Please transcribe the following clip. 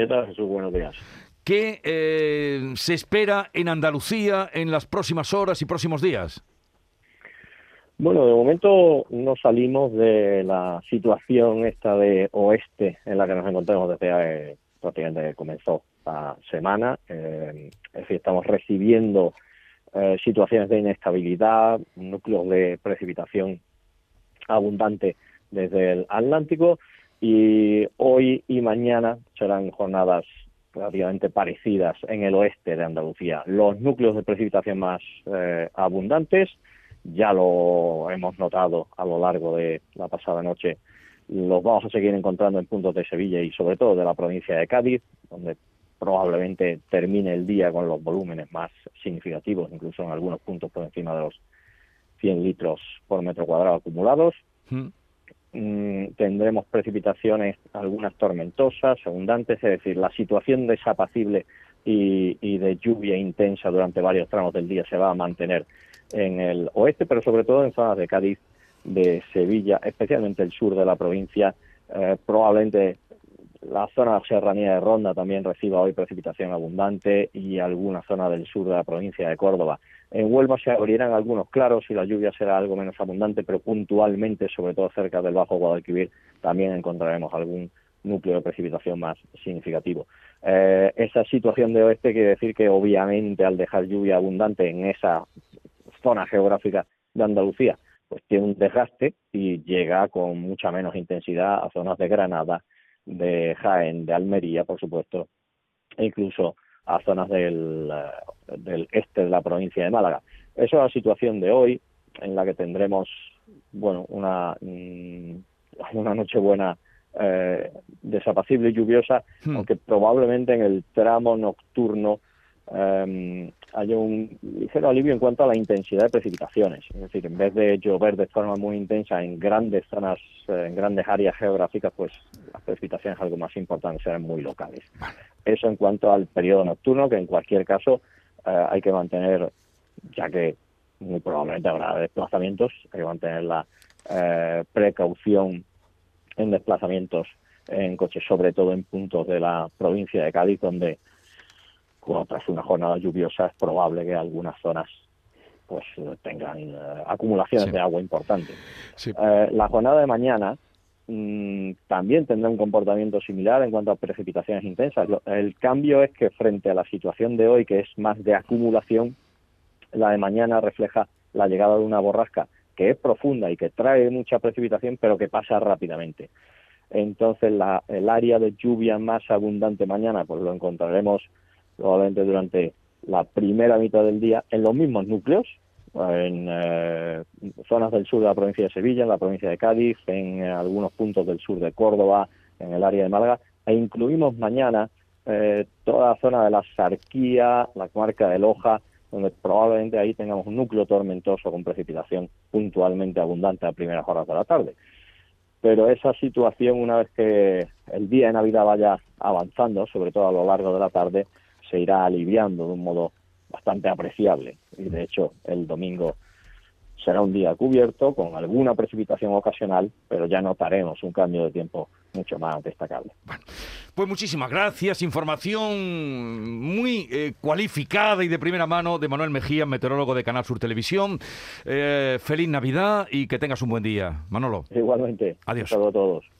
¿Qué tal, Jesús? Buenos días. ¿Qué eh, se espera en Andalucía en las próximas horas y próximos días? Bueno, de momento no salimos de la situación esta de oeste en la que nos encontramos desde eh, prácticamente que comenzó la semana. Eh, es decir, estamos recibiendo eh, situaciones de inestabilidad, núcleos de precipitación abundante desde el Atlántico y hoy y mañana serán jornadas relativamente parecidas en el oeste de Andalucía. Los núcleos de precipitación más eh, abundantes ya lo hemos notado a lo largo de la pasada noche los vamos a seguir encontrando en puntos de Sevilla y sobre todo de la provincia de Cádiz, donde probablemente termine el día con los volúmenes más significativos, incluso en algunos puntos por encima de los 100 litros por metro cuadrado acumulados. Hmm. Mm, tendremos precipitaciones, algunas tormentosas, abundantes, es decir, la situación desapacible y, y de lluvia intensa durante varios tramos del día se va a mantener en el oeste, pero sobre todo en zonas de Cádiz, de Sevilla, especialmente el sur de la provincia, eh, probablemente la zona serranía de Ronda también reciba hoy precipitación abundante y alguna zona del sur de la provincia de Córdoba. En Huelva se abrirán algunos claros y la lluvia será algo menos abundante, pero puntualmente, sobre todo cerca del Bajo Guadalquivir, también encontraremos algún núcleo de precipitación más significativo. Eh, esa situación de oeste quiere decir que obviamente al dejar lluvia abundante en esa zona geográfica de Andalucía, pues tiene un desgaste y llega con mucha menos intensidad a zonas de Granada, de Jaén, de Almería, por supuesto, e incluso a zonas del, eh, del este de la provincia de Málaga. Esa es la situación de hoy, en la que tendremos, bueno, una, mm, una noche buena eh, desapacible y lluviosa, hmm. aunque probablemente en el tramo nocturno eh, hay un ligero alivio en cuanto a la intensidad de precipitaciones. Es decir, en vez de llover de forma muy intensa en grandes zonas, eh, en grandes áreas geográficas, pues las precipitaciones algo más importantes serán muy locales. Eso en cuanto al periodo nocturno, que en cualquier caso eh, hay que mantener, ya que muy probablemente habrá desplazamientos, hay que mantener la eh, precaución en desplazamientos en coches, sobre todo en puntos de la provincia de Cádiz, donde cuando tras una jornada lluviosa es probable que algunas zonas pues tengan eh, acumulaciones de agua importantes. Eh, la jornada de mañana mm, también tendrá un comportamiento similar en cuanto a precipitaciones intensas. el cambio es que frente a la situación de hoy, que es más de acumulación, la de mañana refleja la llegada de una borrasca que es profunda y que trae mucha precipitación, pero que pasa rápidamente. Entonces, la, el área de lluvia más abundante mañana, pues lo encontraremos probablemente durante la primera mitad del día en los mismos núcleos, en eh, zonas del sur de la provincia de Sevilla, en la provincia de Cádiz, en eh, algunos puntos del sur de Córdoba, en el área de Málaga, e incluimos mañana eh, toda la zona de la Sarquía, la comarca de Loja, donde probablemente ahí tengamos un núcleo tormentoso con precipitación puntualmente abundante a primeras horas de la tarde. Pero esa situación, una vez que el día de Navidad vaya avanzando, sobre todo a lo largo de la tarde, se irá aliviando de un modo bastante apreciable. Y de hecho, el domingo será un día cubierto con alguna precipitación ocasional, pero ya notaremos un cambio de tiempo mucho más destacable. pues muchísimas gracias. Información muy eh, cualificada y de primera mano de Manuel Mejía, meteorólogo de Canal Sur Televisión. Eh, feliz Navidad y que tengas un buen día, Manolo. Igualmente. Adiós. a todos.